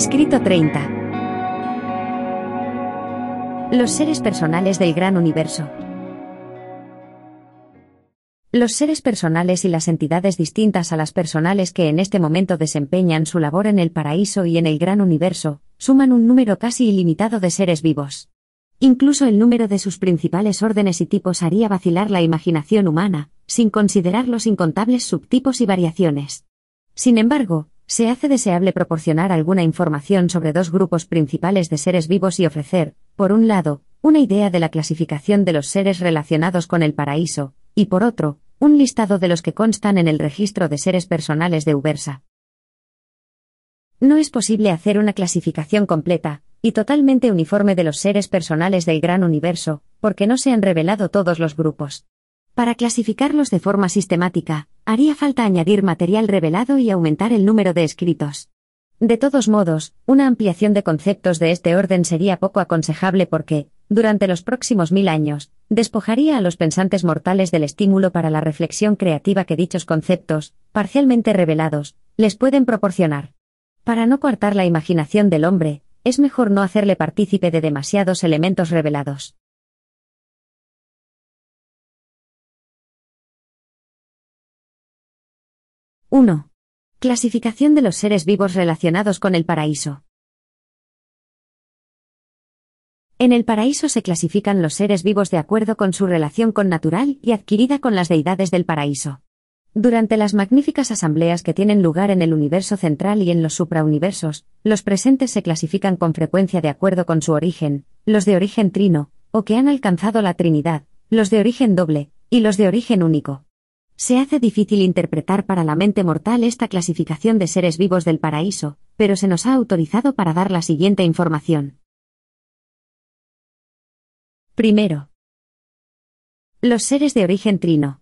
Escrito 30. Los seres personales del gran universo. Los seres personales y las entidades distintas a las personales que en este momento desempeñan su labor en el paraíso y en el gran universo, suman un número casi ilimitado de seres vivos. Incluso el número de sus principales órdenes y tipos haría vacilar la imaginación humana, sin considerar los incontables subtipos y variaciones. Sin embargo, se hace deseable proporcionar alguna información sobre dos grupos principales de seres vivos y ofrecer, por un lado, una idea de la clasificación de los seres relacionados con el paraíso, y por otro, un listado de los que constan en el registro de seres personales de Ubersa. No es posible hacer una clasificación completa y totalmente uniforme de los seres personales del gran universo, porque no se han revelado todos los grupos. Para clasificarlos de forma sistemática, haría falta añadir material revelado y aumentar el número de escritos. De todos modos, una ampliación de conceptos de este orden sería poco aconsejable porque, durante los próximos mil años, despojaría a los pensantes mortales del estímulo para la reflexión creativa que dichos conceptos, parcialmente revelados, les pueden proporcionar. Para no coartar la imaginación del hombre, es mejor no hacerle partícipe de demasiados elementos revelados. 1. Clasificación de los seres vivos relacionados con el paraíso. En el paraíso se clasifican los seres vivos de acuerdo con su relación con natural y adquirida con las deidades del paraíso. Durante las magníficas asambleas que tienen lugar en el universo central y en los suprauniversos, los presentes se clasifican con frecuencia de acuerdo con su origen, los de origen trino, o que han alcanzado la Trinidad, los de origen doble, y los de origen único. Se hace difícil interpretar para la mente mortal esta clasificación de seres vivos del paraíso, pero se nos ha autorizado para dar la siguiente información. Primero. Los seres de origen trino.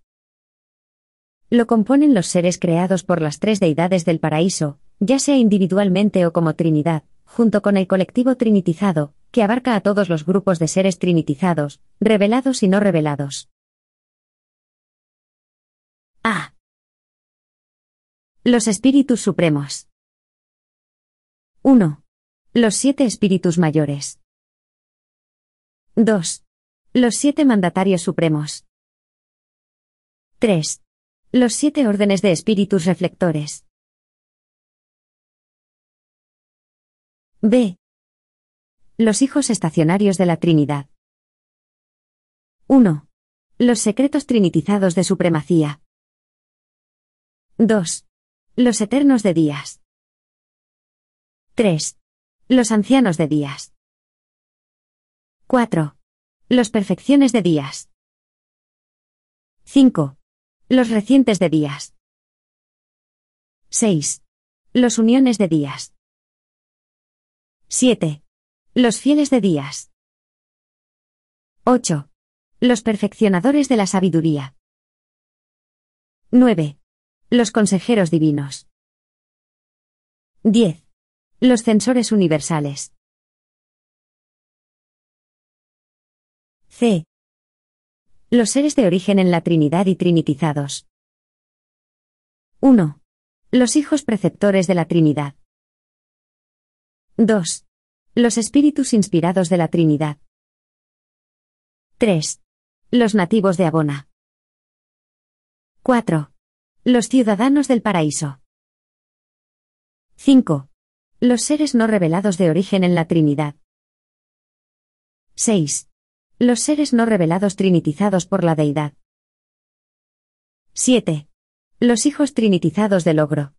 Lo componen los seres creados por las tres deidades del paraíso, ya sea individualmente o como Trinidad, junto con el colectivo trinitizado, que abarca a todos los grupos de seres trinitizados, revelados y no revelados. A. Los espíritus supremos. 1. Los siete espíritus mayores. 2. Los siete mandatarios supremos. 3. Los siete órdenes de espíritus reflectores. B. Los hijos estacionarios de la Trinidad. 1. Los secretos trinitizados de supremacía. 2. Los eternos de días. 3. Los ancianos de días. 4. Los perfecciones de días. 5. Los recientes de días. 6. Los uniones de días. 7. Los fieles de días. 8. Los perfeccionadores de la sabiduría. 9. Los consejeros divinos. 10. Los censores universales. C. Los seres de origen en la Trinidad y trinitizados. 1. Los hijos preceptores de la Trinidad. 2. Los espíritus inspirados de la Trinidad. 3. Los nativos de Abona. 4. Los ciudadanos del paraíso. 5. Los seres no revelados de origen en la Trinidad. 6. Los seres no revelados trinitizados por la deidad. 7. Los hijos trinitizados del logro.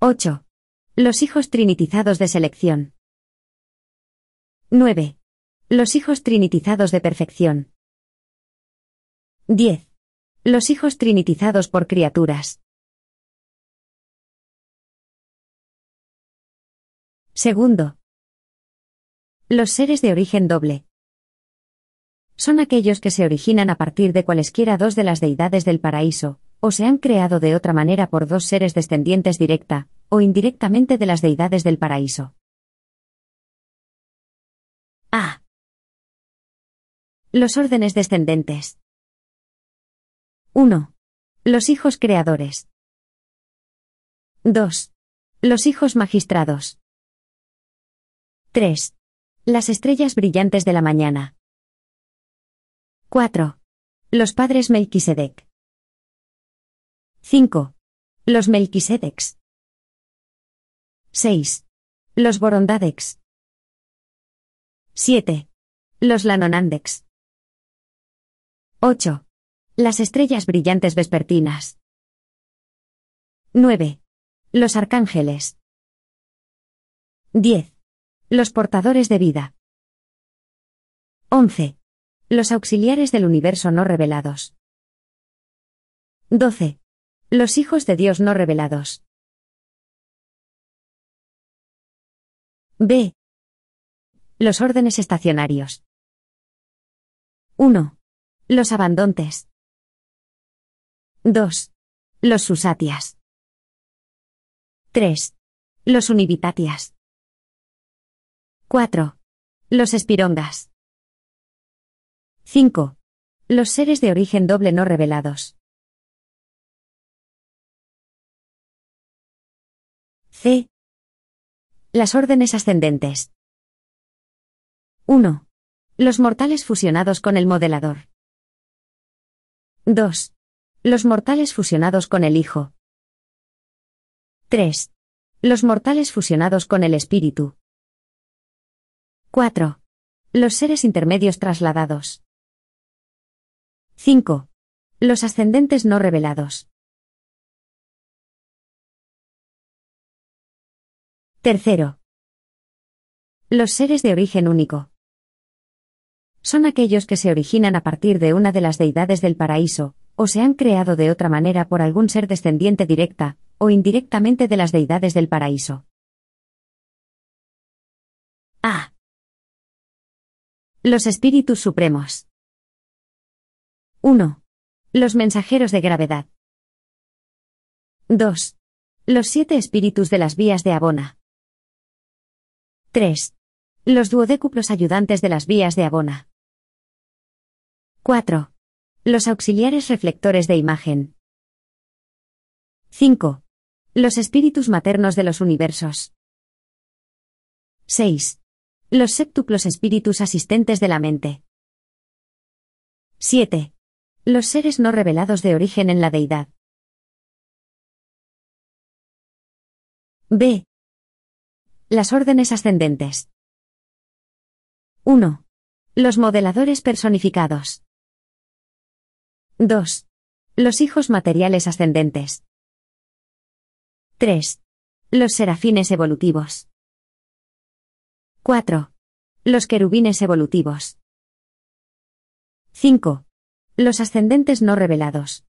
8. Los hijos trinitizados de selección. 9. Los hijos trinitizados de perfección. 10. Los hijos trinitizados por criaturas. Segundo. Los seres de origen doble. Son aquellos que se originan a partir de cualesquiera dos de las deidades del paraíso, o se han creado de otra manera por dos seres descendientes directa, o indirectamente de las deidades del paraíso. A. Los órdenes descendentes. 1. Los hijos creadores. 2. Los hijos magistrados. 3. Las estrellas brillantes de la mañana. 4. Los padres Melquisedec. 5. Los Melquisedecs. 6. Los Borondadex. 7. Los Lanonandex. 8. Las estrellas brillantes vespertinas. 9. Los arcángeles. 10. Los portadores de vida. 11. Los auxiliares del universo no revelados. 12. Los hijos de Dios no revelados. B. Los órdenes estacionarios. 1. Los abandontes. 2. Los susatias. 3. Los univitatias. 4. Los espirongas. 5. Los seres de origen doble no revelados. C. Las órdenes ascendentes. 1. Los mortales fusionados con el modelador. 2. Los mortales fusionados con el Hijo. 3. Los mortales fusionados con el Espíritu. 4. Los seres intermedios trasladados. 5. Los ascendentes no revelados. Tercero. Los seres de origen único. Son aquellos que se originan a partir de una de las deidades del paraíso, o se han creado de otra manera por algún ser descendiente directa, o indirectamente de las deidades del paraíso. A. Los espíritus supremos. 1. Los mensajeros de gravedad. 2. Los siete espíritus de las vías de Abona. 3. Los duodécuplos ayudantes de las vías de Abona. 4. Los auxiliares reflectores de imagen. 5. Los espíritus maternos de los universos. 6. Los séptuplos espíritus asistentes de la mente. 7. Los seres no revelados de origen en la deidad. B. Las órdenes ascendentes. 1. Los modeladores personificados. 2. Los hijos materiales ascendentes. 3. Los serafines evolutivos. 4. Los querubines evolutivos. 5. Los ascendentes no revelados.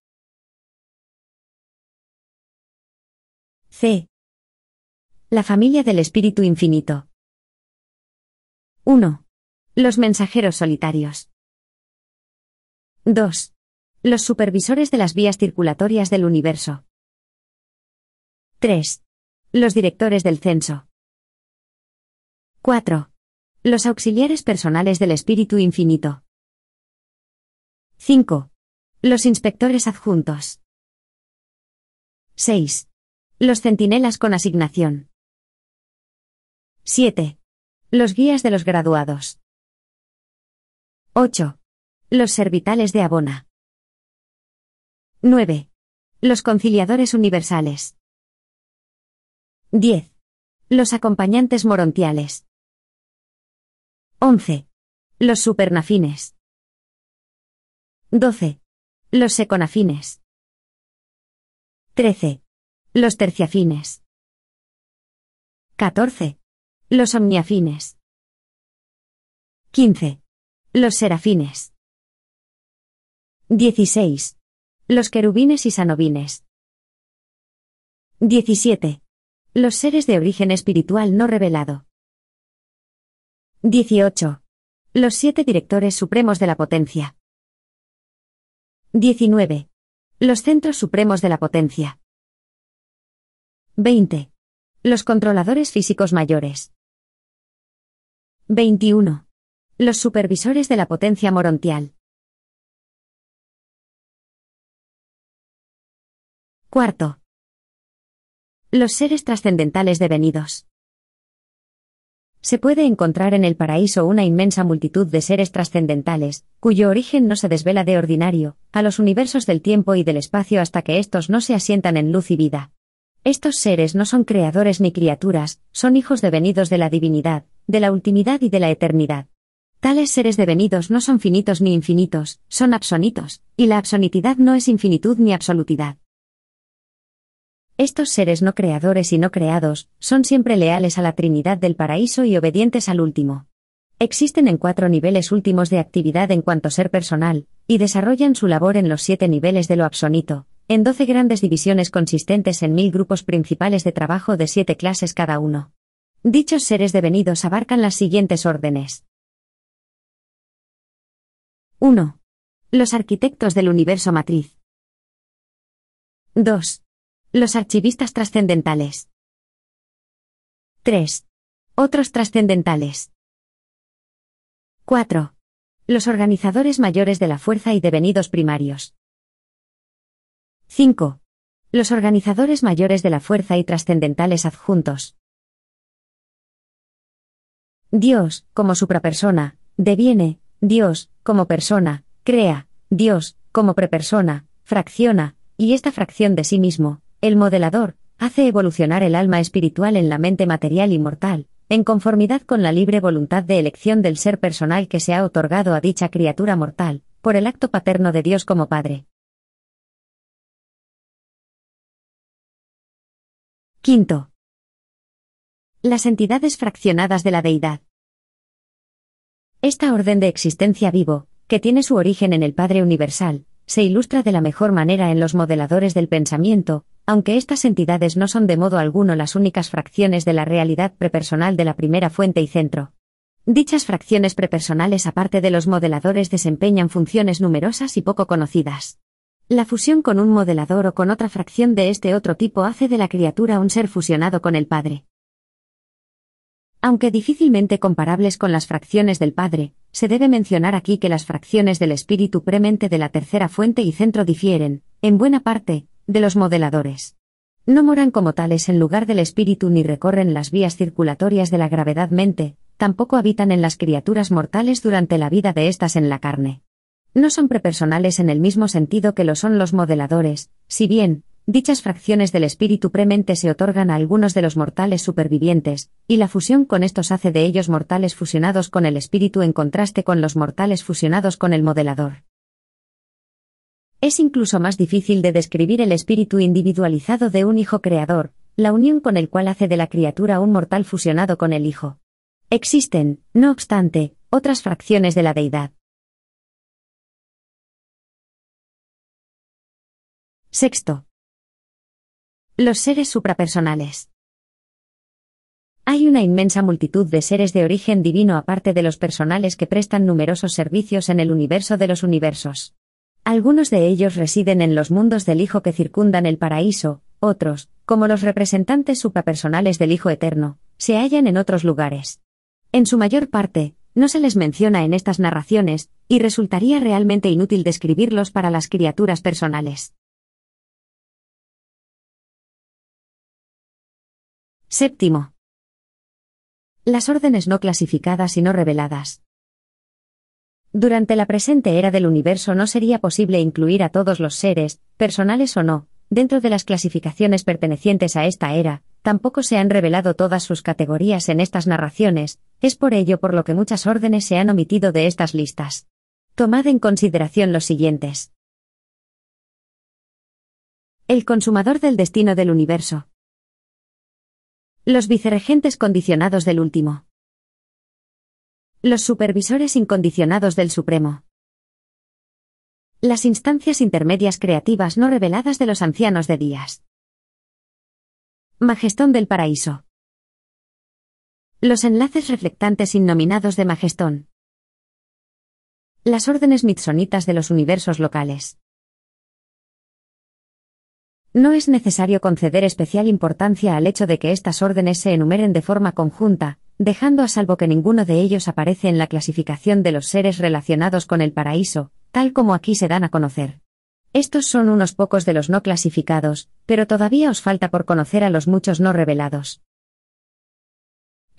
C. La familia del Espíritu Infinito. 1. Los mensajeros solitarios. 2. Los supervisores de las vías circulatorias del universo. 3. Los directores del censo. 4. Los auxiliares personales del Espíritu Infinito. 5. Los inspectores adjuntos. 6. Los centinelas con asignación. 7. Los guías de los graduados. 8. Los servitales de Abona. 9. Los conciliadores universales. 10. Los acompañantes morontiales. 11. Los supernafines. 12. Los seconafines. 13. Los terciafines. 14. Los omniafines. 15. Los serafines. 16. Los querubines y sanovines. 17. Los seres de origen espiritual no revelado. 18. Los siete directores supremos de la potencia. 19. Los centros supremos de la potencia. 20. Los controladores físicos mayores. 21. Los supervisores de la potencia morontial. Cuarto. Los seres trascendentales devenidos. Se puede encontrar en el paraíso una inmensa multitud de seres trascendentales, cuyo origen no se desvela de ordinario, a los universos del tiempo y del espacio hasta que éstos no se asientan en luz y vida. Estos seres no son creadores ni criaturas, son hijos devenidos de la divinidad, de la ultimidad y de la eternidad. Tales seres devenidos no son finitos ni infinitos, son absonitos, y la absonitidad no es infinitud ni absolutidad. Estos seres no creadores y no creados, son siempre leales a la Trinidad del paraíso y obedientes al último. Existen en cuatro niveles últimos de actividad en cuanto ser personal, y desarrollan su labor en los siete niveles de lo absonito, en doce grandes divisiones consistentes en mil grupos principales de trabajo de siete clases cada uno. Dichos seres devenidos abarcan las siguientes órdenes. 1. Los arquitectos del universo matriz. 2. Los archivistas trascendentales. 3. Otros trascendentales. 4. Los organizadores mayores de la fuerza y devenidos primarios. 5. Los organizadores mayores de la fuerza y trascendentales adjuntos. Dios, como suprapersona, deviene, Dios, como persona, crea, Dios, como prepersona, fracciona, y esta fracción de sí mismo, el modelador, hace evolucionar el alma espiritual en la mente material y mortal, en conformidad con la libre voluntad de elección del ser personal que se ha otorgado a dicha criatura mortal, por el acto paterno de Dios como Padre. Quinto. Las entidades fraccionadas de la deidad. Esta orden de existencia vivo, que tiene su origen en el Padre Universal, se ilustra de la mejor manera en los modeladores del pensamiento, aunque estas entidades no son de modo alguno las únicas fracciones de la realidad prepersonal de la primera fuente y centro. Dichas fracciones prepersonales aparte de los modeladores desempeñan funciones numerosas y poco conocidas. La fusión con un modelador o con otra fracción de este otro tipo hace de la criatura un ser fusionado con el Padre. Aunque difícilmente comparables con las fracciones del Padre, se debe mencionar aquí que las fracciones del espíritu premente de la tercera fuente y centro difieren, en buena parte, de los modeladores. No moran como tales en lugar del espíritu ni recorren las vías circulatorias de la gravedad mente, tampoco habitan en las criaturas mortales durante la vida de éstas en la carne. No son prepersonales en el mismo sentido que lo son los modeladores, si bien, dichas fracciones del espíritu premente se otorgan a algunos de los mortales supervivientes, y la fusión con estos hace de ellos mortales fusionados con el espíritu en contraste con los mortales fusionados con el modelador. Es incluso más difícil de describir el espíritu individualizado de un hijo creador, la unión con el cual hace de la criatura un mortal fusionado con el hijo. Existen, no obstante, otras fracciones de la deidad. Sexto. Los seres suprapersonales. Hay una inmensa multitud de seres de origen divino aparte de los personales que prestan numerosos servicios en el universo de los universos. Algunos de ellos residen en los mundos del Hijo que circundan el paraíso, otros, como los representantes suprapersonales del Hijo Eterno, se hallan en otros lugares. En su mayor parte, no se les menciona en estas narraciones, y resultaría realmente inútil describirlos para las criaturas personales. Séptimo. Las órdenes no clasificadas y no reveladas. Durante la presente era del universo no sería posible incluir a todos los seres, personales o no, dentro de las clasificaciones pertenecientes a esta era, tampoco se han revelado todas sus categorías en estas narraciones, es por ello por lo que muchas órdenes se han omitido de estas listas. Tomad en consideración los siguientes. El consumador del destino del universo. Los viceregentes condicionados del último. Los supervisores incondicionados del Supremo. Las instancias intermedias creativas no reveladas de los ancianos de días. Majestón del Paraíso. Los enlaces reflectantes innominados de Majestón. Las órdenes mitsonitas de los universos locales. No es necesario conceder especial importancia al hecho de que estas órdenes se enumeren de forma conjunta, dejando a salvo que ninguno de ellos aparece en la clasificación de los seres relacionados con el paraíso, tal como aquí se dan a conocer. Estos son unos pocos de los no clasificados, pero todavía os falta por conocer a los muchos no revelados.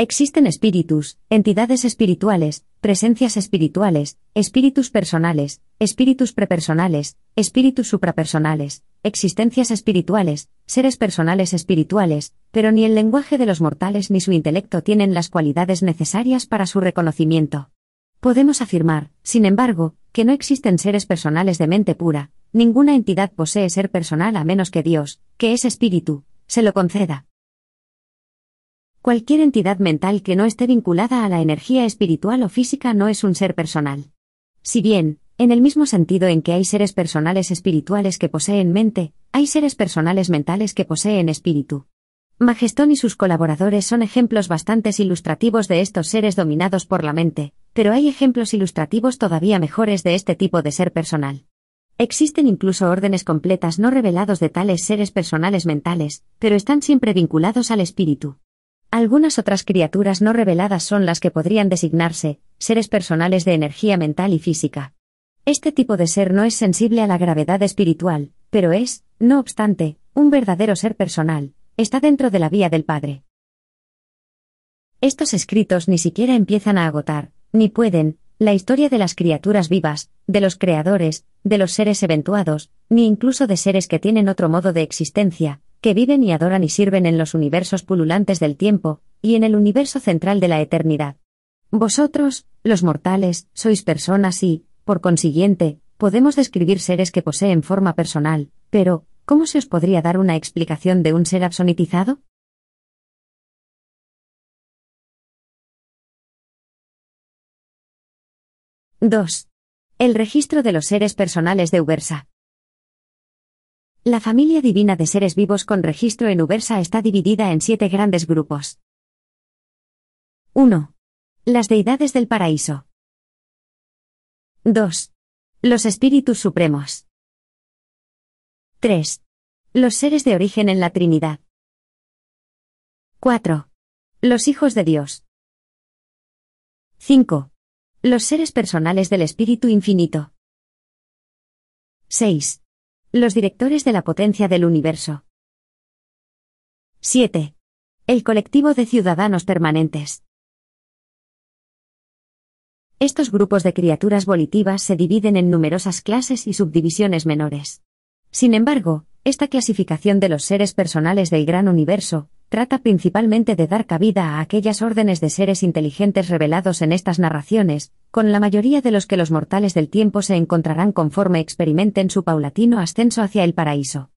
Existen espíritus, entidades espirituales, presencias espirituales, espíritus personales, espíritus prepersonales, espíritus suprapersonales, existencias espirituales, seres personales espirituales, pero ni el lenguaje de los mortales ni su intelecto tienen las cualidades necesarias para su reconocimiento. Podemos afirmar, sin embargo, que no existen seres personales de mente pura, ninguna entidad posee ser personal a menos que Dios, que es espíritu, se lo conceda. Cualquier entidad mental que no esté vinculada a la energía espiritual o física no es un ser personal. Si bien, en el mismo sentido en que hay seres personales espirituales que poseen mente, hay seres personales mentales que poseen espíritu. Magestón y sus colaboradores son ejemplos bastante ilustrativos de estos seres dominados por la mente, pero hay ejemplos ilustrativos todavía mejores de este tipo de ser personal. Existen incluso órdenes completas no revelados de tales seres personales mentales, pero están siempre vinculados al espíritu. Algunas otras criaturas no reveladas son las que podrían designarse, seres personales de energía mental y física. Este tipo de ser no es sensible a la gravedad espiritual, pero es, no obstante, un verdadero ser personal, está dentro de la vía del Padre. Estos escritos ni siquiera empiezan a agotar, ni pueden, la historia de las criaturas vivas, de los creadores, de los seres eventuados, ni incluso de seres que tienen otro modo de existencia, que viven y adoran y sirven en los universos pululantes del tiempo, y en el universo central de la eternidad. Vosotros, los mortales, sois personas y, por consiguiente, podemos describir seres que poseen forma personal, pero, ¿cómo se os podría dar una explicación de un ser absonitizado? —2. El registro de los seres personales de Ubersa. La familia divina de seres vivos con registro en Ubersa está dividida en siete grandes grupos. 1. Las deidades del paraíso. 2. Los espíritus supremos. 3. Los seres de origen en la Trinidad. 4. Los hijos de Dios. 5. Los seres personales del Espíritu Infinito. 6. Los directores de la potencia del universo. 7. El colectivo de ciudadanos permanentes. Estos grupos de criaturas volitivas se dividen en numerosas clases y subdivisiones menores. Sin embargo, esta clasificación de los seres personales del gran universo, trata principalmente de dar cabida a aquellas órdenes de seres inteligentes revelados en estas narraciones, con la mayoría de los que los mortales del tiempo se encontrarán conforme experimenten su paulatino ascenso hacia el paraíso.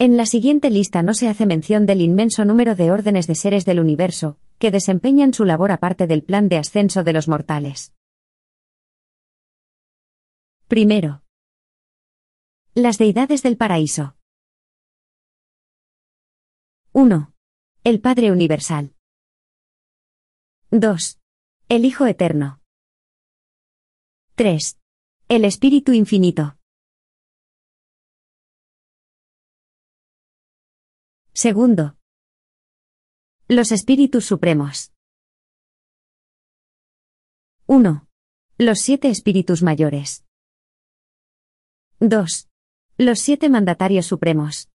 En la siguiente lista no se hace mención del inmenso número de órdenes de seres del universo, que desempeñan su labor aparte del plan de ascenso de los mortales. Primero. Las deidades del paraíso. 1. El Padre Universal. 2. El Hijo Eterno. 3. El Espíritu Infinito. Segundo. Los Espíritus Supremos. 1. Los siete Espíritus Mayores. 2. Los siete Mandatarios Supremos.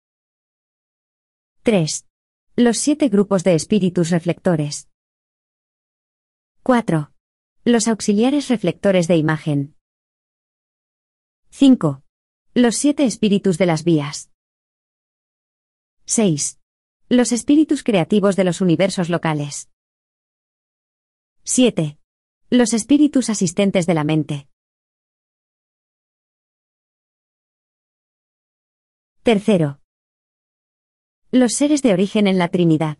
3. Los siete grupos de espíritus reflectores. 4. Los auxiliares reflectores de imagen. 5. Los siete espíritus de las vías. 6. Los espíritus creativos de los universos locales. 7. Los espíritus asistentes de la mente. Tercero. Los seres de origen en la Trinidad.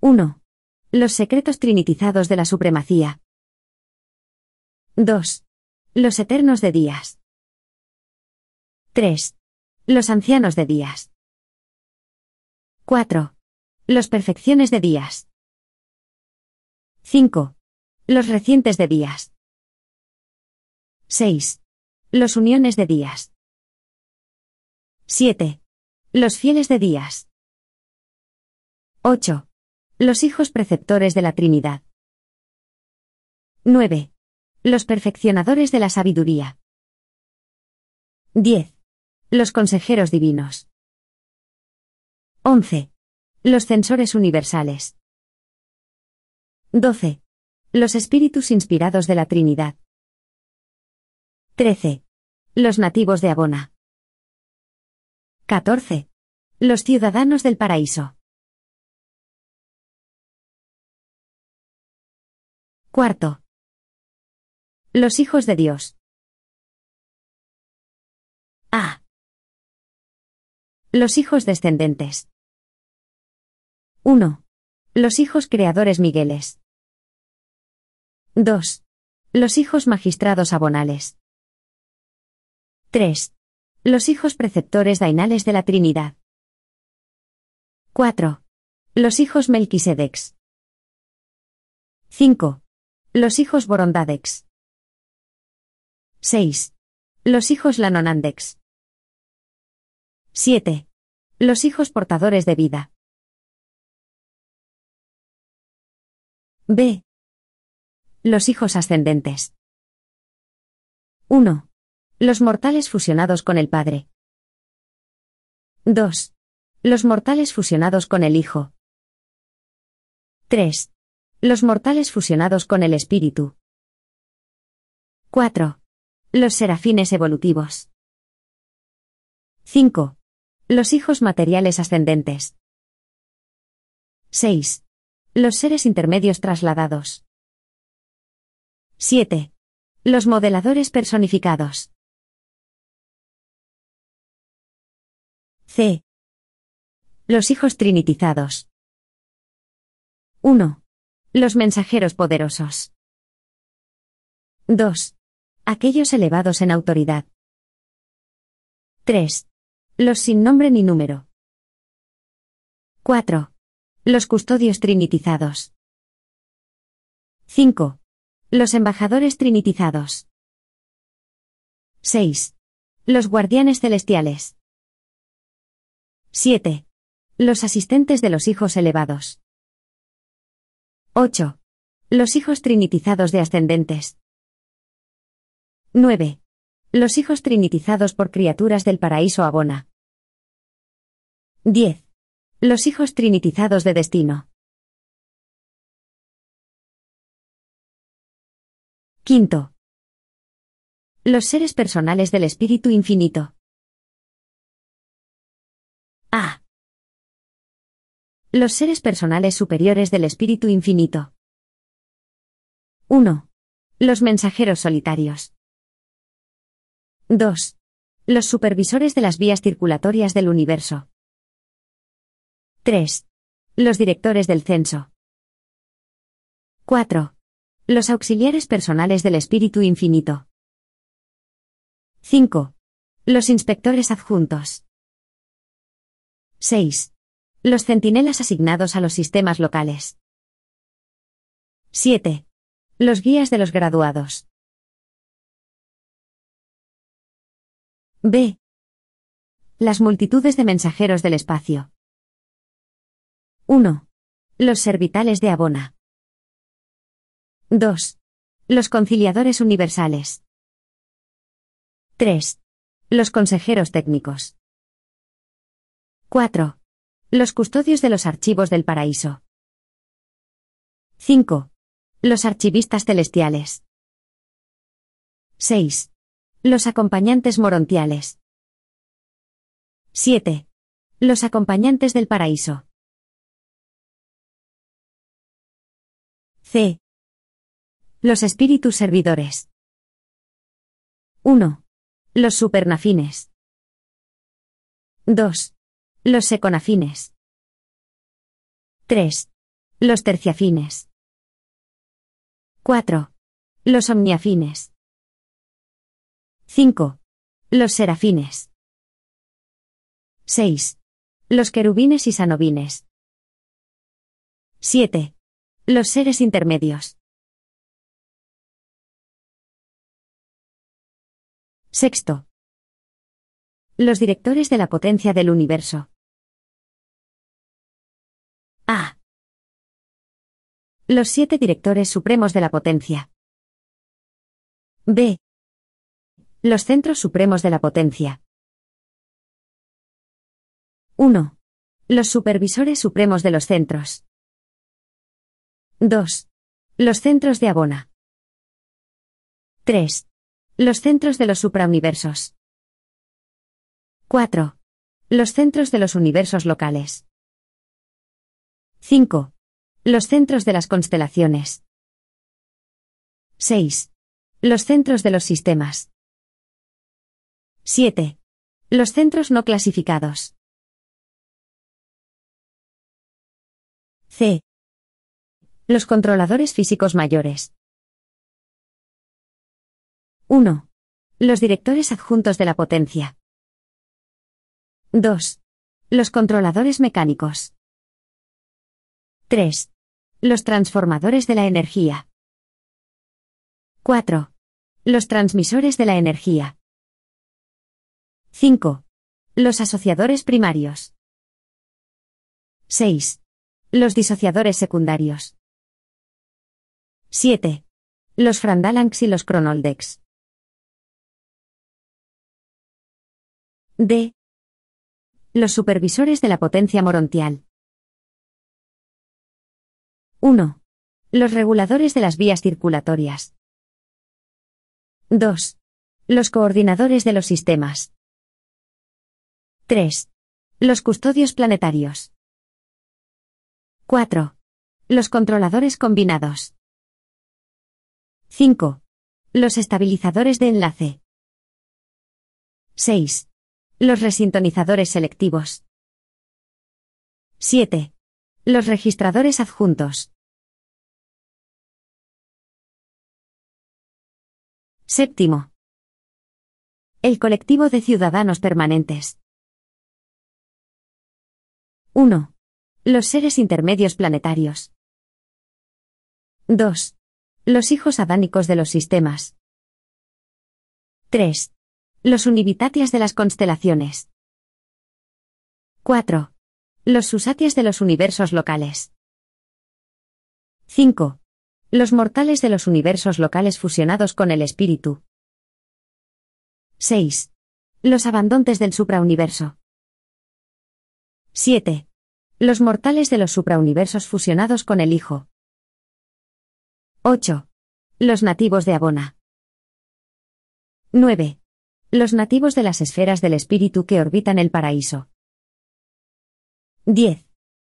1. Los secretos trinitizados de la supremacía. 2. Los eternos de días. 3. Los ancianos de días. 4. Los perfecciones de días. 5. Los recientes de días. 6. Los uniones de días. 7. Los fieles de días. 8. Los hijos preceptores de la Trinidad. 9. Los perfeccionadores de la sabiduría. 10. Los consejeros divinos. 11. Los censores universales. 12. Los espíritus inspirados de la Trinidad. 13. Los nativos de Abona. 14. Los ciudadanos del paraíso. Cuarto. Los hijos de Dios. A. Los hijos descendentes. 1. Los hijos creadores Migueles. 2. Los hijos magistrados abonales. 3. Los hijos preceptores dainales de la Trinidad. 4. Los hijos Melquisedex. 5. Los hijos Borondadex. 6. Los hijos Lanonandex. 7. Los hijos portadores de vida. B. Los hijos ascendentes. 1. Los mortales fusionados con el Padre. 2. Los mortales fusionados con el Hijo. 3. Los mortales fusionados con el Espíritu. 4. Los serafines evolutivos. 5. Los hijos materiales ascendentes. 6. Los seres intermedios trasladados. 7. Los modeladores personificados. C. Los hijos trinitizados. 1. Los mensajeros poderosos. 2. Aquellos elevados en autoridad. 3. Los sin nombre ni número. 4. Los custodios trinitizados. 5. Los embajadores trinitizados. 6. Los guardianes celestiales. 7. Los asistentes de los hijos elevados. 8. Los hijos trinitizados de ascendentes. 9. Los hijos trinitizados por criaturas del paraíso abona. 10. Los hijos trinitizados de destino. Quinto. Los seres personales del Espíritu Infinito. Los seres personales superiores del Espíritu Infinito. 1. Los mensajeros solitarios. 2. Los supervisores de las vías circulatorias del universo. 3. Los directores del censo. 4. Los auxiliares personales del Espíritu Infinito. 5. Los inspectores adjuntos. 6. Los centinelas asignados a los sistemas locales. 7. Los guías de los graduados. B. Las multitudes de mensajeros del espacio. 1. Los servitales de Abona. 2. Los conciliadores universales. 3. Los consejeros técnicos. 4. Los custodios de los archivos del paraíso. 5. Los archivistas celestiales. 6. Los acompañantes morontiales. 7. Los acompañantes del paraíso. C. Los espíritus servidores. 1. Los supernafines. 2. Los seconafines. 3. Los terciafines. 4. Los omniafines. 5. Los serafines. 6. Los querubines y sanovines. 7. Los seres intermedios. Sexto. Los directores de la potencia del universo. A. Los siete directores supremos de la potencia. B. Los centros supremos de la potencia. 1. Los supervisores supremos de los centros. 2. Los centros de Abona. 3. Los centros de los suprauniversos. 4. Los centros de los universos locales. 5. Los centros de las constelaciones. 6. Los centros de los sistemas. 7. Los centros no clasificados. C. Los controladores físicos mayores. 1. Los directores adjuntos de la potencia. 2. Los controladores mecánicos. 3. Los transformadores de la energía. 4. Los transmisores de la energía. 5. Los asociadores primarios. 6. Los disociadores secundarios. 7. Los Frandalanx y los Cronoldex. D. Los supervisores de la potencia morontial. 1. Los reguladores de las vías circulatorias. 2. Los coordinadores de los sistemas. 3. Los custodios planetarios. 4. Los controladores combinados. 5. Los estabilizadores de enlace. 6. Los resintonizadores selectivos. 7. Los registradores adjuntos. Séptimo. El colectivo de ciudadanos permanentes. 1. Los seres intermedios planetarios. 2. Los hijos adánicos de los sistemas. 3. Los univitatias de las constelaciones. 4. Los susatias de los universos locales. 5. Los mortales de los universos locales fusionados con el espíritu. 6. Los abandontes del suprauniverso. 7. Los mortales de los suprauniversos fusionados con el Hijo. 8. Los nativos de Abona. 9. Los nativos de las esferas del espíritu que orbitan el paraíso. 10.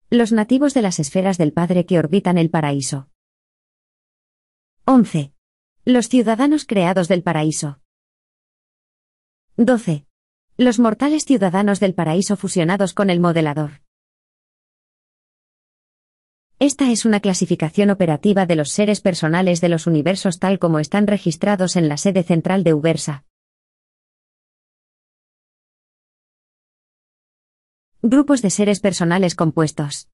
Los nativos de las esferas del Padre que orbitan el paraíso. 11. Los ciudadanos creados del paraíso. 12. Los mortales ciudadanos del paraíso fusionados con el modelador. Esta es una clasificación operativa de los seres personales de los universos tal como están registrados en la sede central de Ubersa. Grupos de seres personales compuestos.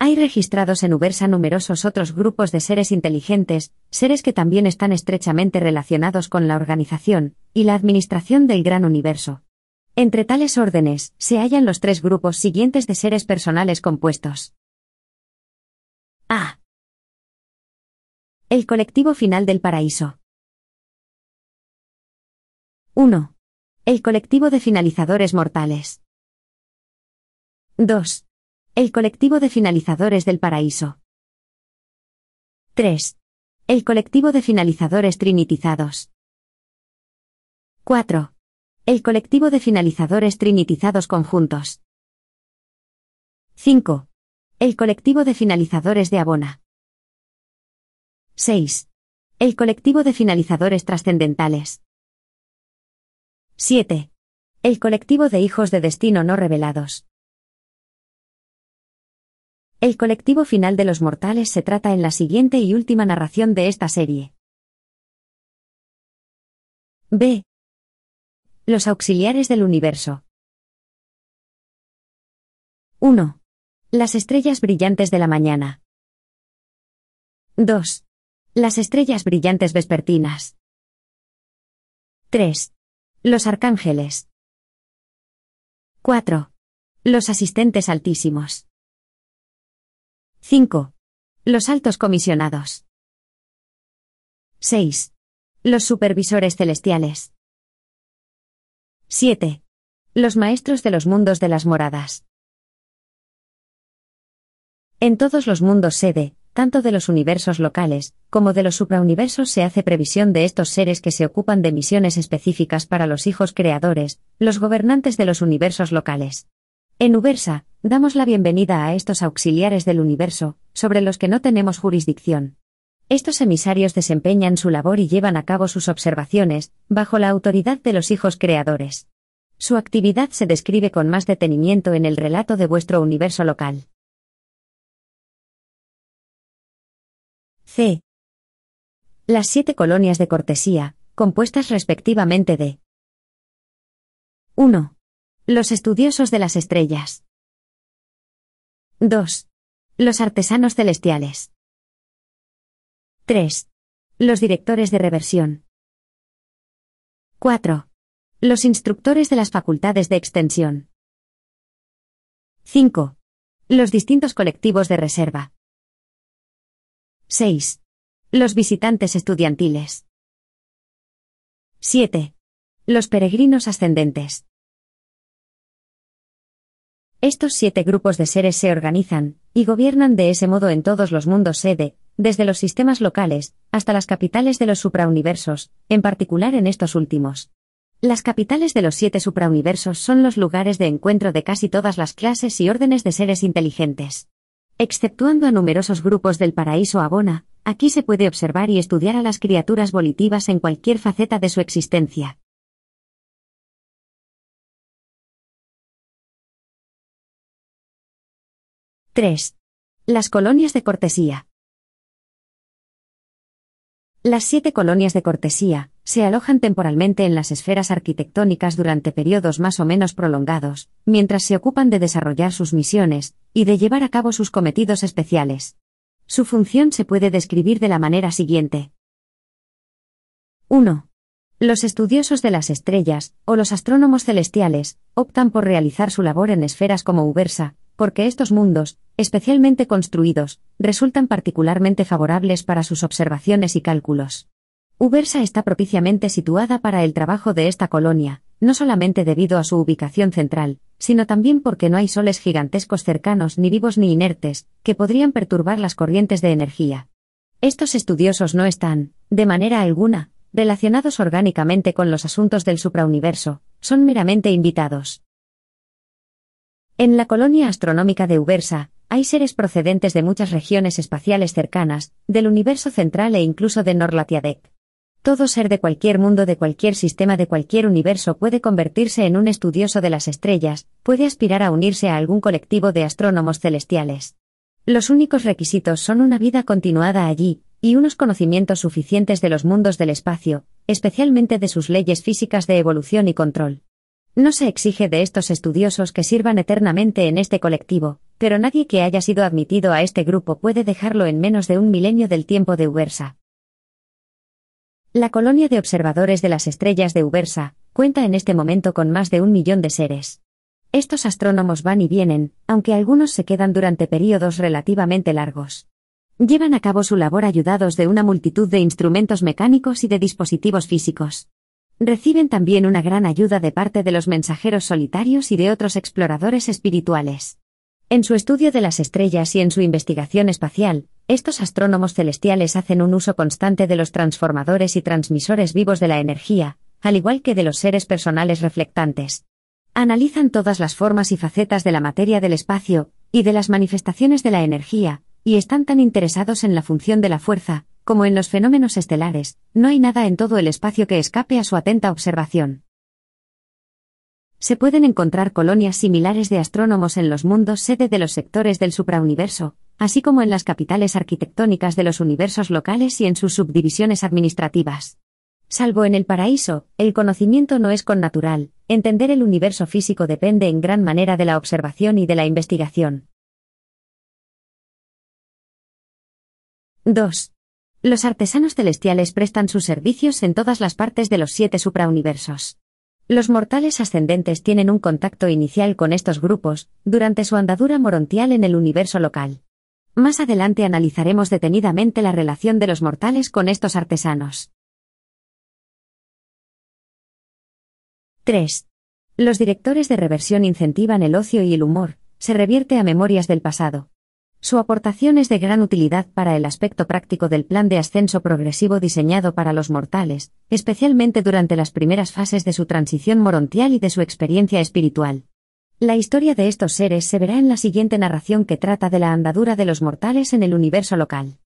Hay registrados en Ubersa numerosos otros grupos de seres inteligentes, seres que también están estrechamente relacionados con la organización y la administración del gran universo. Entre tales órdenes, se hallan los tres grupos siguientes de seres personales compuestos. A. El colectivo final del paraíso. 1. El colectivo de finalizadores mortales. 2. El colectivo de finalizadores del paraíso. 3. El colectivo de finalizadores trinitizados. 4. El colectivo de finalizadores trinitizados conjuntos. 5. El colectivo de finalizadores de Abona. 6. El colectivo de finalizadores trascendentales. 7. El colectivo de hijos de destino no revelados. El colectivo final de los mortales se trata en la siguiente y última narración de esta serie. B. Los auxiliares del universo. 1. Las estrellas brillantes de la mañana. 2. Las estrellas brillantes vespertinas. 3. Los arcángeles. 4. Los asistentes altísimos. 5. Los altos comisionados. 6. Los supervisores celestiales. 7. Los maestros de los mundos de las moradas. En todos los mundos sede, tanto de los universos locales, como de los suprauniversos se hace previsión de estos seres que se ocupan de misiones específicas para los hijos creadores, los gobernantes de los universos locales. En Ubersa, damos la bienvenida a estos auxiliares del universo, sobre los que no tenemos jurisdicción. Estos emisarios desempeñan su labor y llevan a cabo sus observaciones, bajo la autoridad de los hijos creadores. Su actividad se describe con más detenimiento en el relato de vuestro universo local. C. Las siete colonias de cortesía, compuestas respectivamente de 1. Los estudiosos de las estrellas. 2. Los artesanos celestiales. 3. Los directores de reversión. 4. Los instructores de las facultades de extensión. 5. Los distintos colectivos de reserva. 6. Los visitantes estudiantiles. 7. Los peregrinos ascendentes. Estos siete grupos de seres se organizan, y gobiernan de ese modo en todos los mundos sede, desde los sistemas locales, hasta las capitales de los suprauniversos, en particular en estos últimos. Las capitales de los siete suprauniversos son los lugares de encuentro de casi todas las clases y órdenes de seres inteligentes. Exceptuando a numerosos grupos del paraíso Abona, aquí se puede observar y estudiar a las criaturas volitivas en cualquier faceta de su existencia. —3. Las colonias de cortesía. Las siete colonias de cortesía se alojan temporalmente en las esferas arquitectónicas durante periodos más o menos prolongados, mientras se ocupan de desarrollar sus misiones y de llevar a cabo sus cometidos especiales. Su función se puede describir de la manera siguiente. 1. Los estudiosos de las estrellas, o los astrónomos celestiales, optan por realizar su labor en esferas como Ubersa, porque estos mundos, especialmente construidos, resultan particularmente favorables para sus observaciones y cálculos. Ubersa está propiciamente situada para el trabajo de esta colonia, no solamente debido a su ubicación central, sino también porque no hay soles gigantescos cercanos ni vivos ni inertes, que podrían perturbar las corrientes de energía. Estos estudiosos no están, de manera alguna, relacionados orgánicamente con los asuntos del suprauniverso, son meramente invitados. En la colonia astronómica de Ubersa, hay seres procedentes de muchas regiones espaciales cercanas, del universo central e incluso de Norlatiadec. Todo ser de cualquier mundo de cualquier sistema de cualquier universo puede convertirse en un estudioso de las estrellas, puede aspirar a unirse a algún colectivo de astrónomos celestiales. Los únicos requisitos son una vida continuada allí, y unos conocimientos suficientes de los mundos del espacio, especialmente de sus leyes físicas de evolución y control. No se exige de estos estudiosos que sirvan eternamente en este colectivo, pero nadie que haya sido admitido a este grupo puede dejarlo en menos de un milenio del tiempo de Ubersa. La colonia de observadores de las estrellas de Ubersa cuenta en este momento con más de un millón de seres. Estos astrónomos van y vienen, aunque algunos se quedan durante períodos relativamente largos. Llevan a cabo su labor ayudados de una multitud de instrumentos mecánicos y de dispositivos físicos. Reciben también una gran ayuda de parte de los mensajeros solitarios y de otros exploradores espirituales. En su estudio de las estrellas y en su investigación espacial, estos astrónomos celestiales hacen un uso constante de los transformadores y transmisores vivos de la energía, al igual que de los seres personales reflectantes. Analizan todas las formas y facetas de la materia del espacio, y de las manifestaciones de la energía, y están tan interesados en la función de la fuerza, como en los fenómenos estelares, no hay nada en todo el espacio que escape a su atenta observación. Se pueden encontrar colonias similares de astrónomos en los mundos sede de los sectores del suprauniverso, así como en las capitales arquitectónicas de los universos locales y en sus subdivisiones administrativas. Salvo en el paraíso, el conocimiento no es connatural, entender el universo físico depende en gran manera de la observación y de la investigación. 2. Los artesanos celestiales prestan sus servicios en todas las partes de los siete suprauniversos. Los mortales ascendentes tienen un contacto inicial con estos grupos, durante su andadura morontial en el universo local. Más adelante analizaremos detenidamente la relación de los mortales con estos artesanos. 3. Los directores de reversión incentivan el ocio y el humor, se revierte a memorias del pasado. Su aportación es de gran utilidad para el aspecto práctico del plan de ascenso progresivo diseñado para los mortales, especialmente durante las primeras fases de su transición morontial y de su experiencia espiritual. La historia de estos seres se verá en la siguiente narración que trata de la andadura de los mortales en el universo local.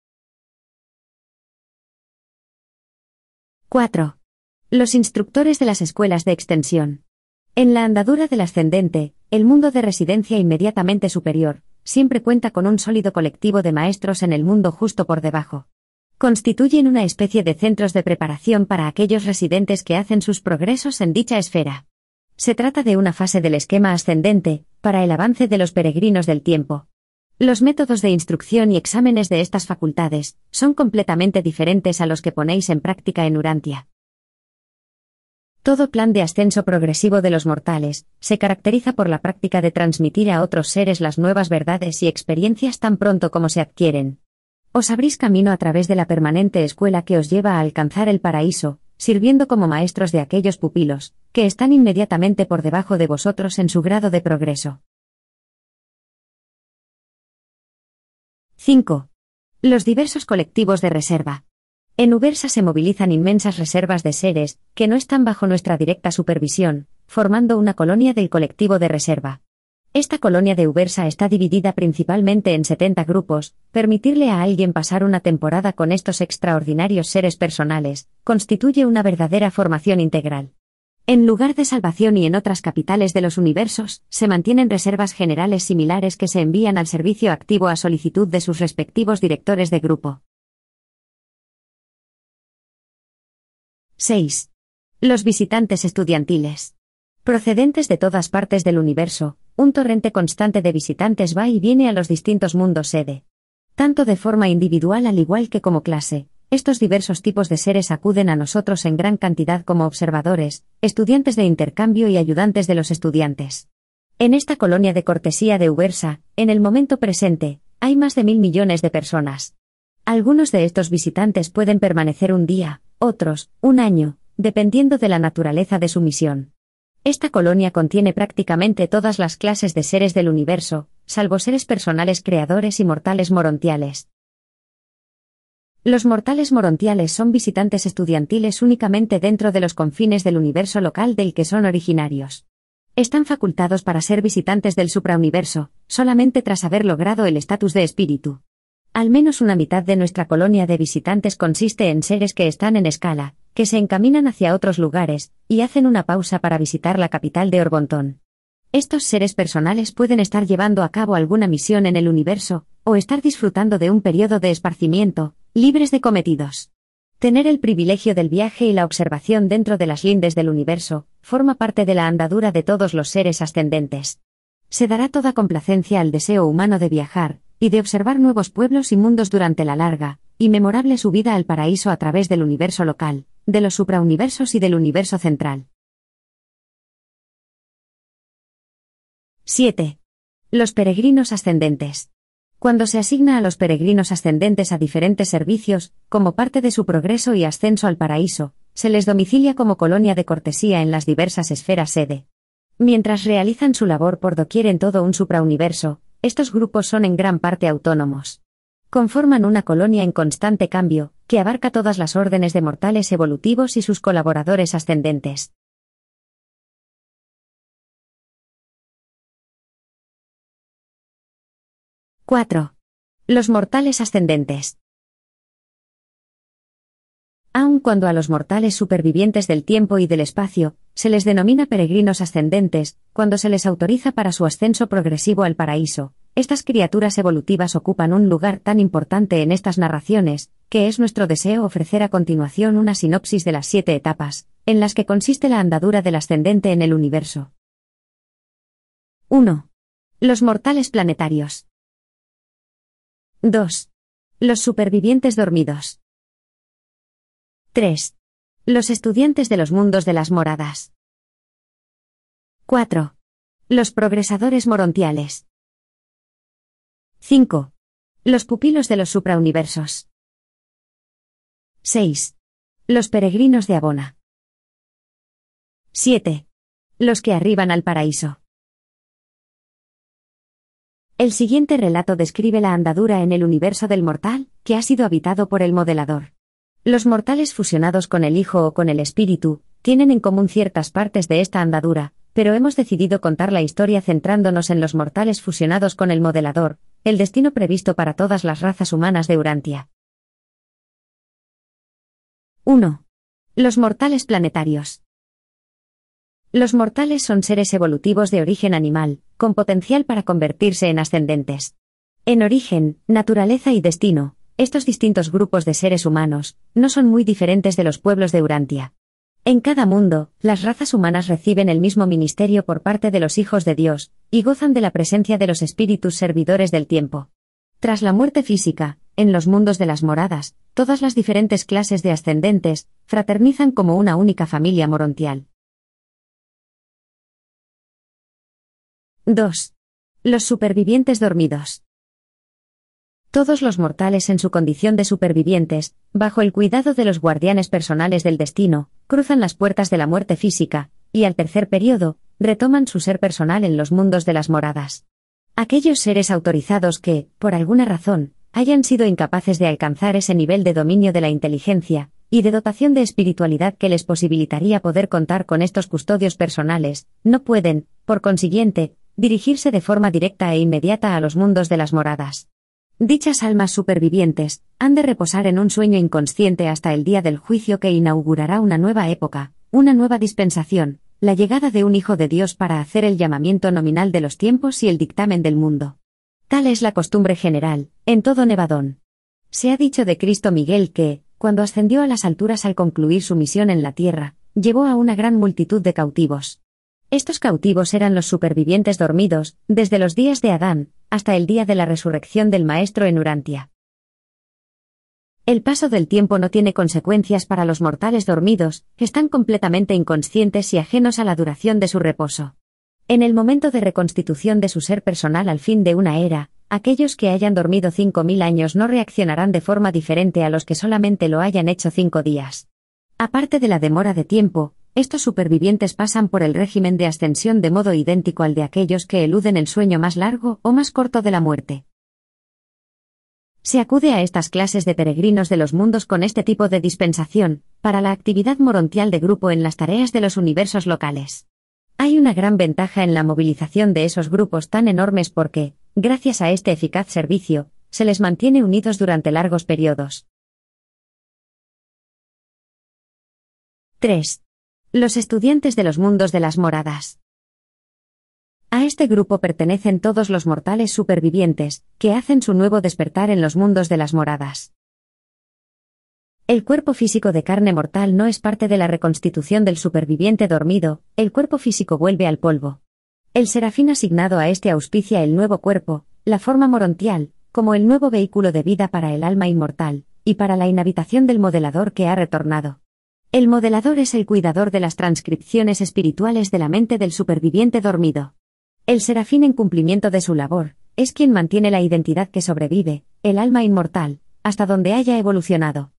4. Los instructores de las escuelas de extensión. En la andadura del ascendente, el mundo de residencia inmediatamente superior, siempre cuenta con un sólido colectivo de maestros en el mundo justo por debajo. Constituyen una especie de centros de preparación para aquellos residentes que hacen sus progresos en dicha esfera. Se trata de una fase del esquema ascendente, para el avance de los peregrinos del tiempo. Los métodos de instrucción y exámenes de estas facultades son completamente diferentes a los que ponéis en práctica en Urantia. Todo plan de ascenso progresivo de los mortales se caracteriza por la práctica de transmitir a otros seres las nuevas verdades y experiencias tan pronto como se adquieren. Os abrís camino a través de la permanente escuela que os lleva a alcanzar el paraíso, sirviendo como maestros de aquellos pupilos, que están inmediatamente por debajo de vosotros en su grado de progreso. 5. Los diversos colectivos de reserva. En Ubersa se movilizan inmensas reservas de seres, que no están bajo nuestra directa supervisión, formando una colonia del colectivo de reserva. Esta colonia de Ubersa está dividida principalmente en 70 grupos, permitirle a alguien pasar una temporada con estos extraordinarios seres personales, constituye una verdadera formación integral. En lugar de salvación y en otras capitales de los universos, se mantienen reservas generales similares que se envían al servicio activo a solicitud de sus respectivos directores de grupo. 6. Los visitantes estudiantiles. Procedentes de todas partes del universo, un torrente constante de visitantes va y viene a los distintos mundos sede. Tanto de forma individual al igual que como clase, estos diversos tipos de seres acuden a nosotros en gran cantidad como observadores, estudiantes de intercambio y ayudantes de los estudiantes. En esta colonia de cortesía de Ubersa, en el momento presente, hay más de mil millones de personas. Algunos de estos visitantes pueden permanecer un día, otros, un año, dependiendo de la naturaleza de su misión. Esta colonia contiene prácticamente todas las clases de seres del universo, salvo seres personales creadores y mortales morontiales. Los mortales morontiales son visitantes estudiantiles únicamente dentro de los confines del universo local del que son originarios. Están facultados para ser visitantes del suprauniverso, solamente tras haber logrado el estatus de espíritu. Al menos una mitad de nuestra colonia de visitantes consiste en seres que están en escala, que se encaminan hacia otros lugares, y hacen una pausa para visitar la capital de Orbontón. Estos seres personales pueden estar llevando a cabo alguna misión en el universo, o estar disfrutando de un periodo de esparcimiento, libres de cometidos. Tener el privilegio del viaje y la observación dentro de las lindes del universo, forma parte de la andadura de todos los seres ascendentes. Se dará toda complacencia al deseo humano de viajar, y de observar nuevos pueblos y mundos durante la larga y memorable subida al paraíso a través del universo local, de los suprauniversos y del universo central. 7. Los peregrinos ascendentes. Cuando se asigna a los peregrinos ascendentes a diferentes servicios, como parte de su progreso y ascenso al paraíso, se les domicilia como colonia de cortesía en las diversas esferas sede. Mientras realizan su labor por doquier en todo un suprauniverso, estos grupos son en gran parte autónomos. Conforman una colonia en constante cambio, que abarca todas las órdenes de mortales evolutivos y sus colaboradores ascendentes. ¡4! Los mortales ascendentes. Aun cuando a los mortales supervivientes del tiempo y del espacio, se les denomina peregrinos ascendentes, cuando se les autoriza para su ascenso progresivo al paraíso. Estas criaturas evolutivas ocupan un lugar tan importante en estas narraciones, que es nuestro deseo ofrecer a continuación una sinopsis de las siete etapas, en las que consiste la andadura del ascendente en el universo. 1. Los mortales planetarios. 2. Los supervivientes dormidos. 3. Los estudiantes de los mundos de las moradas. 4. Los progresadores morontiales. 5. Los pupilos de los suprauniversos. 6. Los peregrinos de Abona. 7. Los que arriban al paraíso. El siguiente relato describe la andadura en el universo del mortal, que ha sido habitado por el modelador. Los mortales fusionados con el Hijo o con el Espíritu, tienen en común ciertas partes de esta andadura, pero hemos decidido contar la historia centrándonos en los mortales fusionados con el modelador, el destino previsto para todas las razas humanas de Urantia. 1. Los mortales planetarios. Los mortales son seres evolutivos de origen animal, con potencial para convertirse en ascendentes. En origen, naturaleza y destino, estos distintos grupos de seres humanos no son muy diferentes de los pueblos de Urantia. En cada mundo, las razas humanas reciben el mismo ministerio por parte de los hijos de Dios, y gozan de la presencia de los espíritus servidores del tiempo. Tras la muerte física, en los mundos de las moradas, todas las diferentes clases de ascendentes fraternizan como una única familia morontial. 2. Los supervivientes dormidos. Todos los mortales en su condición de supervivientes, bajo el cuidado de los guardianes personales del destino, cruzan las puertas de la muerte física, y al tercer periodo, retoman su ser personal en los mundos de las moradas. Aquellos seres autorizados que, por alguna razón, hayan sido incapaces de alcanzar ese nivel de dominio de la inteligencia, y de dotación de espiritualidad que les posibilitaría poder contar con estos custodios personales, no pueden, por consiguiente, dirigirse de forma directa e inmediata a los mundos de las moradas. Dichas almas supervivientes han de reposar en un sueño inconsciente hasta el día del juicio que inaugurará una nueva época, una nueva dispensación, la llegada de un Hijo de Dios para hacer el llamamiento nominal de los tiempos y el dictamen del mundo. Tal es la costumbre general, en todo Nevadón. Se ha dicho de Cristo Miguel que, cuando ascendió a las alturas al concluir su misión en la tierra, llevó a una gran multitud de cautivos. Estos cautivos eran los supervivientes dormidos, desde los días de Adán, hasta el día de la resurrección del Maestro en Urantia. El paso del tiempo no tiene consecuencias para los mortales dormidos, están completamente inconscientes y ajenos a la duración de su reposo. En el momento de reconstitución de su ser personal al fin de una era, aquellos que hayan dormido cinco mil años no reaccionarán de forma diferente a los que solamente lo hayan hecho cinco días. Aparte de la demora de tiempo, estos supervivientes pasan por el régimen de ascensión de modo idéntico al de aquellos que eluden el sueño más largo o más corto de la muerte. Se acude a estas clases de peregrinos de los mundos con este tipo de dispensación, para la actividad morontial de grupo en las tareas de los universos locales. Hay una gran ventaja en la movilización de esos grupos tan enormes porque, gracias a este eficaz servicio, se les mantiene unidos durante largos periodos. 3. Los estudiantes de los mundos de las moradas. A este grupo pertenecen todos los mortales supervivientes, que hacen su nuevo despertar en los mundos de las moradas. El cuerpo físico de carne mortal no es parte de la reconstitución del superviviente dormido, el cuerpo físico vuelve al polvo. El serafín asignado a este auspicia el nuevo cuerpo, la forma morontial, como el nuevo vehículo de vida para el alma inmortal, y para la inhabitación del modelador que ha retornado. El modelador es el cuidador de las transcripciones espirituales de la mente del superviviente dormido. El serafín en cumplimiento de su labor, es quien mantiene la identidad que sobrevive, el alma inmortal, hasta donde haya evolucionado.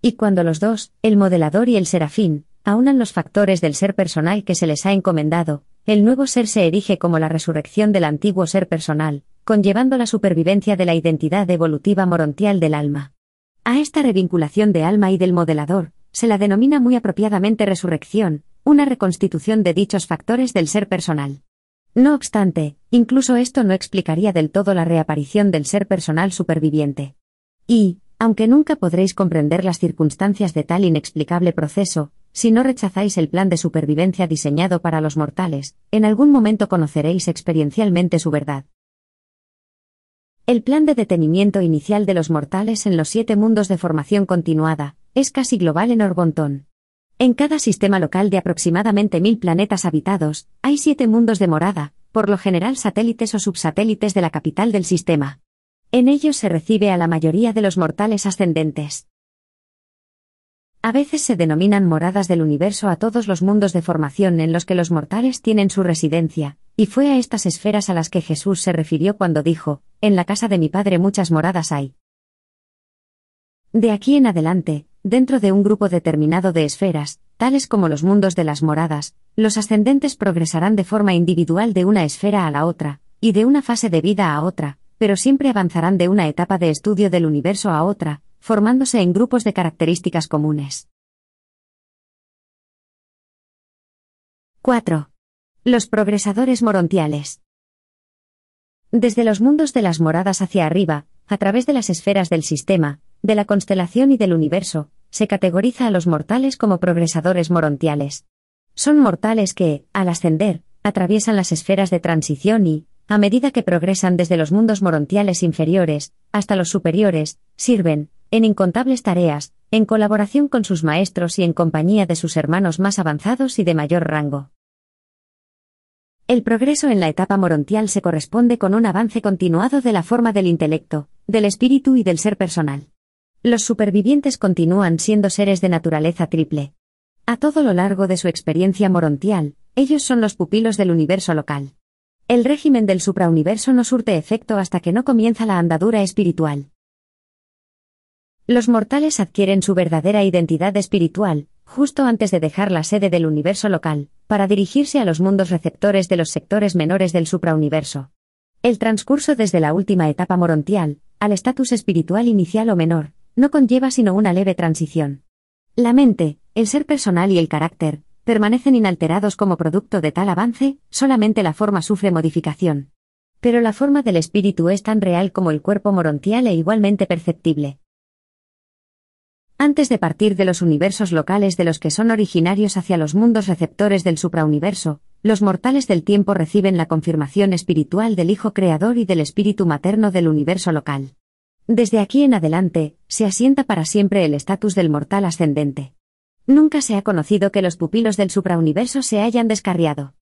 Y cuando los dos, el modelador y el serafín, aunan los factores del ser personal que se les ha encomendado, el nuevo ser se erige como la resurrección del antiguo ser personal, conllevando la supervivencia de la identidad evolutiva morontial del alma. A esta revinculación de alma y del modelador, se la denomina muy apropiadamente resurrección, una reconstitución de dichos factores del ser personal. No obstante, incluso esto no explicaría del todo la reaparición del ser personal superviviente. Y, aunque nunca podréis comprender las circunstancias de tal inexplicable proceso, si no rechazáis el plan de supervivencia diseñado para los mortales, en algún momento conoceréis experiencialmente su verdad. El plan de detenimiento inicial de los mortales en los siete mundos de formación continuada, es casi global en Orbontón. En cada sistema local de aproximadamente mil planetas habitados, hay siete mundos de morada, por lo general satélites o subsatélites de la capital del sistema. En ellos se recibe a la mayoría de los mortales ascendentes. A veces se denominan moradas del universo a todos los mundos de formación en los que los mortales tienen su residencia, y fue a estas esferas a las que Jesús se refirió cuando dijo, En la casa de mi Padre muchas moradas hay. De aquí en adelante, dentro de un grupo determinado de esferas, tales como los mundos de las moradas, los ascendentes progresarán de forma individual de una esfera a la otra, y de una fase de vida a otra, pero siempre avanzarán de una etapa de estudio del universo a otra, formándose en grupos de características comunes. 4. Los progresadores morontiales. Desde los mundos de las moradas hacia arriba, a través de las esferas del sistema, de la constelación y del universo, se categoriza a los mortales como progresadores morontiales. Son mortales que, al ascender, atraviesan las esferas de transición y, a medida que progresan desde los mundos morontiales inferiores, hasta los superiores, sirven, en incontables tareas, en colaboración con sus maestros y en compañía de sus hermanos más avanzados y de mayor rango. El progreso en la etapa morontial se corresponde con un avance continuado de la forma del intelecto, del espíritu y del ser personal. Los supervivientes continúan siendo seres de naturaleza triple. A todo lo largo de su experiencia morontial, ellos son los pupilos del universo local. El régimen del suprauniverso no surte efecto hasta que no comienza la andadura espiritual. Los mortales adquieren su verdadera identidad espiritual, justo antes de dejar la sede del universo local, para dirigirse a los mundos receptores de los sectores menores del suprauniverso. El transcurso desde la última etapa morontial, al estatus espiritual inicial o menor, no conlleva sino una leve transición. La mente, el ser personal y el carácter, permanecen inalterados como producto de tal avance, solamente la forma sufre modificación. Pero la forma del espíritu es tan real como el cuerpo morontial e igualmente perceptible. Antes de partir de los universos locales de los que son originarios hacia los mundos receptores del suprauniverso, los mortales del tiempo reciben la confirmación espiritual del Hijo Creador y del Espíritu Materno del universo local. Desde aquí en adelante, se asienta para siempre el estatus del mortal ascendente. Nunca se ha conocido que los pupilos del suprauniverso se hayan descarriado.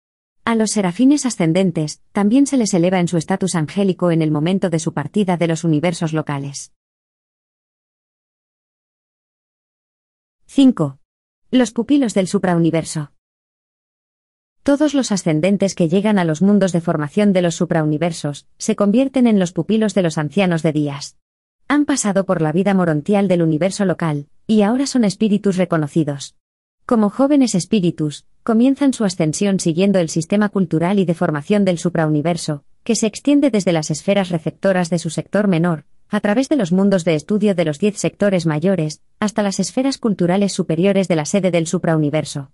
A los serafines ascendentes, también se les eleva en su estatus angélico en el momento de su partida de los universos locales. 5. Los pupilos del suprauniverso. Todos los ascendentes que llegan a los mundos de formación de los suprauniversos se convierten en los pupilos de los ancianos de días. Han pasado por la vida morontial del universo local, y ahora son espíritus reconocidos. Como jóvenes espíritus, comienzan su ascensión siguiendo el sistema cultural y de formación del suprauniverso, que se extiende desde las esferas receptoras de su sector menor, a través de los mundos de estudio de los diez sectores mayores, hasta las esferas culturales superiores de la sede del suprauniverso.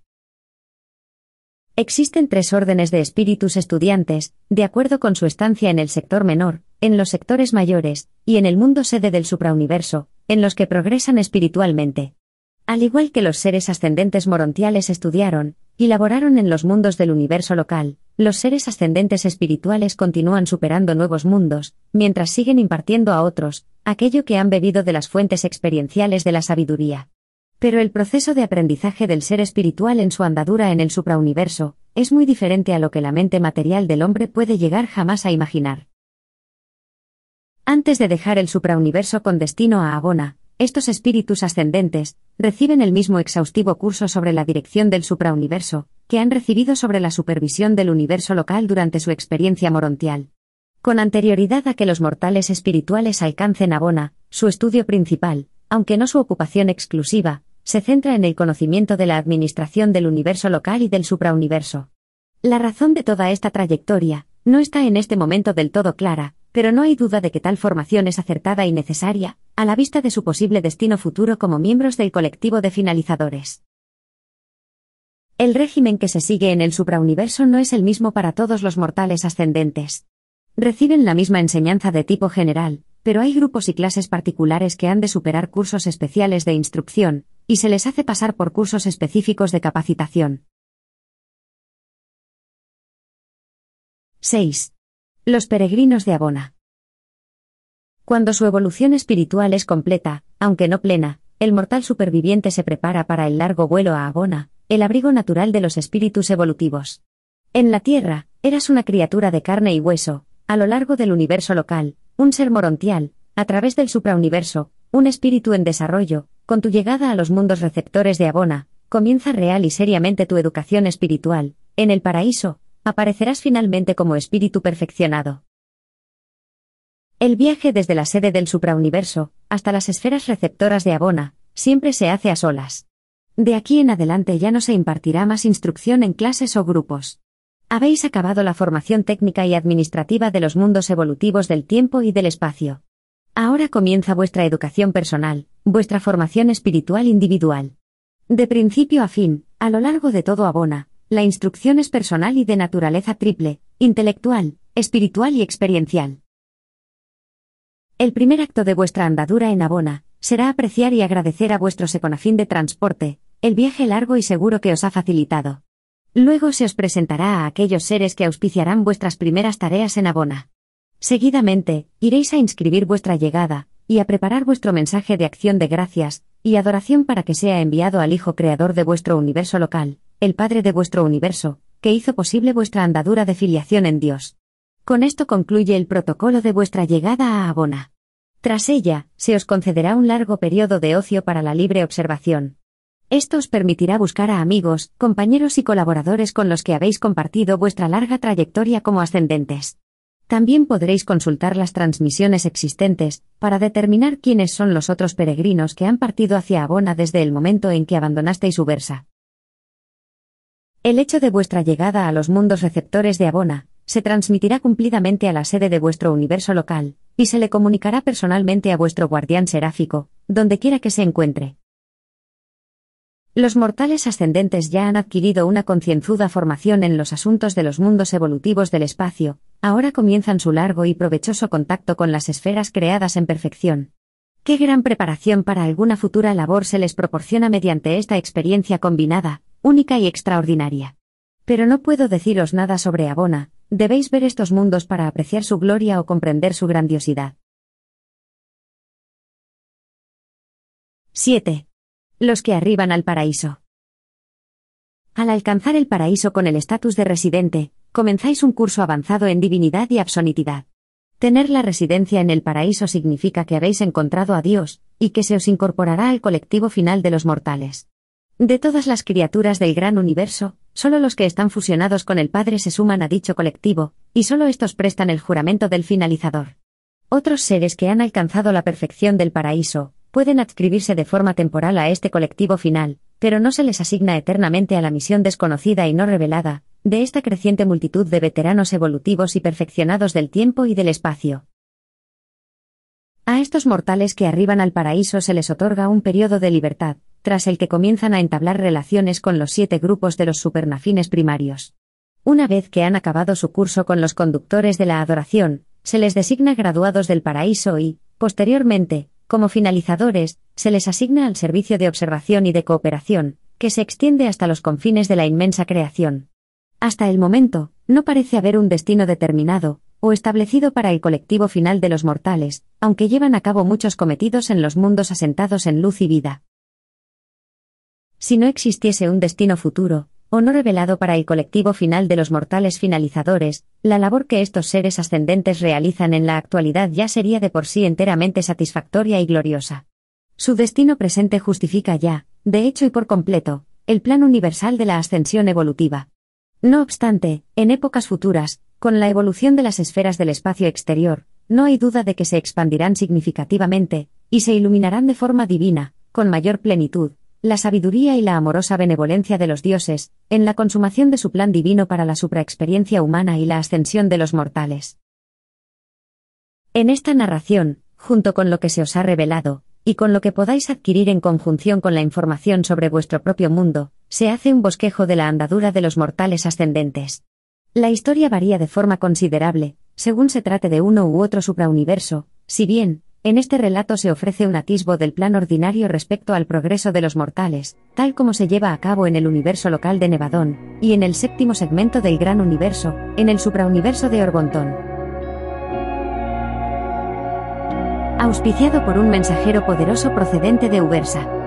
Existen tres órdenes de espíritus estudiantes, de acuerdo con su estancia en el sector menor, en los sectores mayores, y en el mundo sede del suprauniverso, en los que progresan espiritualmente. Al igual que los seres ascendentes morontiales estudiaron, y laboraron en los mundos del universo local, los seres ascendentes espirituales continúan superando nuevos mundos, mientras siguen impartiendo a otros, aquello que han bebido de las fuentes experienciales de la sabiduría. Pero el proceso de aprendizaje del ser espiritual en su andadura en el suprauniverso, es muy diferente a lo que la mente material del hombre puede llegar jamás a imaginar. Antes de dejar el suprauniverso con destino a Abona, estos espíritus ascendentes reciben el mismo exhaustivo curso sobre la dirección del suprauniverso, que han recibido sobre la supervisión del universo local durante su experiencia morontial. Con anterioridad a que los mortales espirituales alcancen Abona, su estudio principal, aunque no su ocupación exclusiva, se centra en el conocimiento de la administración del universo local y del suprauniverso. La razón de toda esta trayectoria no está en este momento del todo clara, pero no hay duda de que tal formación es acertada y necesaria, a la vista de su posible destino futuro como miembros del colectivo de finalizadores. El régimen que se sigue en el suprauniverso no es el mismo para todos los mortales ascendentes. Reciben la misma enseñanza de tipo general, pero hay grupos y clases particulares que han de superar cursos especiales de instrucción, y se les hace pasar por cursos específicos de capacitación. 6. Los peregrinos de Abona. Cuando su evolución espiritual es completa, aunque no plena, el mortal superviviente se prepara para el largo vuelo a Abona, el abrigo natural de los espíritus evolutivos. En la Tierra, eras una criatura de carne y hueso, a lo largo del universo local, un ser morontial, a través del suprauniverso, un espíritu en desarrollo, con tu llegada a los mundos receptores de Abona, comienza real y seriamente tu educación espiritual, en el paraíso, aparecerás finalmente como espíritu perfeccionado. El viaje desde la sede del suprauniverso hasta las esferas receptoras de Abona siempre se hace a solas. De aquí en adelante ya no se impartirá más instrucción en clases o grupos. Habéis acabado la formación técnica y administrativa de los mundos evolutivos del tiempo y del espacio. Ahora comienza vuestra educación personal, vuestra formación espiritual individual. De principio a fin, a lo largo de todo Abona, la instrucción es personal y de naturaleza triple, intelectual, espiritual y experiencial. El primer acto de vuestra andadura en Abona, será apreciar y agradecer a vuestro seconafín de transporte, el viaje largo y seguro que os ha facilitado. Luego se os presentará a aquellos seres que auspiciarán vuestras primeras tareas en Abona. Seguidamente, iréis a inscribir vuestra llegada, y a preparar vuestro mensaje de acción de gracias, y adoración para que sea enviado al Hijo Creador de vuestro universo local, el Padre de vuestro universo, que hizo posible vuestra andadura de filiación en Dios. Con esto concluye el protocolo de vuestra llegada a Abona. Tras ella, se os concederá un largo periodo de ocio para la libre observación. Esto os permitirá buscar a amigos, compañeros y colaboradores con los que habéis compartido vuestra larga trayectoria como ascendentes. También podréis consultar las transmisiones existentes, para determinar quiénes son los otros peregrinos que han partido hacia Abona desde el momento en que abandonasteis Ubersa. El hecho de vuestra llegada a los mundos receptores de Abona, se transmitirá cumplidamente a la sede de vuestro universo local, y se le comunicará personalmente a vuestro guardián seráfico, donde quiera que se encuentre. Los mortales ascendentes ya han adquirido una concienzuda formación en los asuntos de los mundos evolutivos del espacio, ahora comienzan su largo y provechoso contacto con las esferas creadas en perfección. Qué gran preparación para alguna futura labor se les proporciona mediante esta experiencia combinada, única y extraordinaria. Pero no puedo deciros nada sobre Abona, debéis ver estos mundos para apreciar su gloria o comprender su grandiosidad. 7. Los que arriban al paraíso. Al alcanzar el paraíso con el estatus de residente, comenzáis un curso avanzado en divinidad y absonitidad. Tener la residencia en el paraíso significa que habéis encontrado a Dios, y que se os incorporará al colectivo final de los mortales. De todas las criaturas del gran universo, solo los que están fusionados con el Padre se suman a dicho colectivo, y solo estos prestan el juramento del finalizador. Otros seres que han alcanzado la perfección del paraíso, pueden adscribirse de forma temporal a este colectivo final, pero no se les asigna eternamente a la misión desconocida y no revelada, de esta creciente multitud de veteranos evolutivos y perfeccionados del tiempo y del espacio. A estos mortales que arriban al paraíso se les otorga un periodo de libertad, tras el que comienzan a entablar relaciones con los siete grupos de los supernafines primarios. Una vez que han acabado su curso con los conductores de la adoración, se les designa graduados del paraíso y, posteriormente, como finalizadores, se les asigna al servicio de observación y de cooperación, que se extiende hasta los confines de la inmensa creación. Hasta el momento, no parece haber un destino determinado, o establecido para el colectivo final de los mortales, aunque llevan a cabo muchos cometidos en los mundos asentados en luz y vida. Si no existiese un destino futuro, o no revelado para el colectivo final de los mortales finalizadores, la labor que estos seres ascendentes realizan en la actualidad ya sería de por sí enteramente satisfactoria y gloriosa. Su destino presente justifica ya, de hecho y por completo, el plan universal de la ascensión evolutiva. No obstante, en épocas futuras, con la evolución de las esferas del espacio exterior, no hay duda de que se expandirán significativamente, y se iluminarán de forma divina, con mayor plenitud, la sabiduría y la amorosa benevolencia de los dioses, en la consumación de su plan divino para la supraexperiencia humana y la ascensión de los mortales. En esta narración, junto con lo que se os ha revelado, y con lo que podáis adquirir en conjunción con la información sobre vuestro propio mundo, se hace un bosquejo de la andadura de los mortales ascendentes. La historia varía de forma considerable, según se trate de uno u otro suprauniverso, si bien, en este relato se ofrece un atisbo del plan ordinario respecto al progreso de los mortales, tal como se lleva a cabo en el universo local de Nevadón, y en el séptimo segmento del gran universo, en el suprauniverso de Orgontón. Auspiciado por un mensajero poderoso procedente de Ubersa.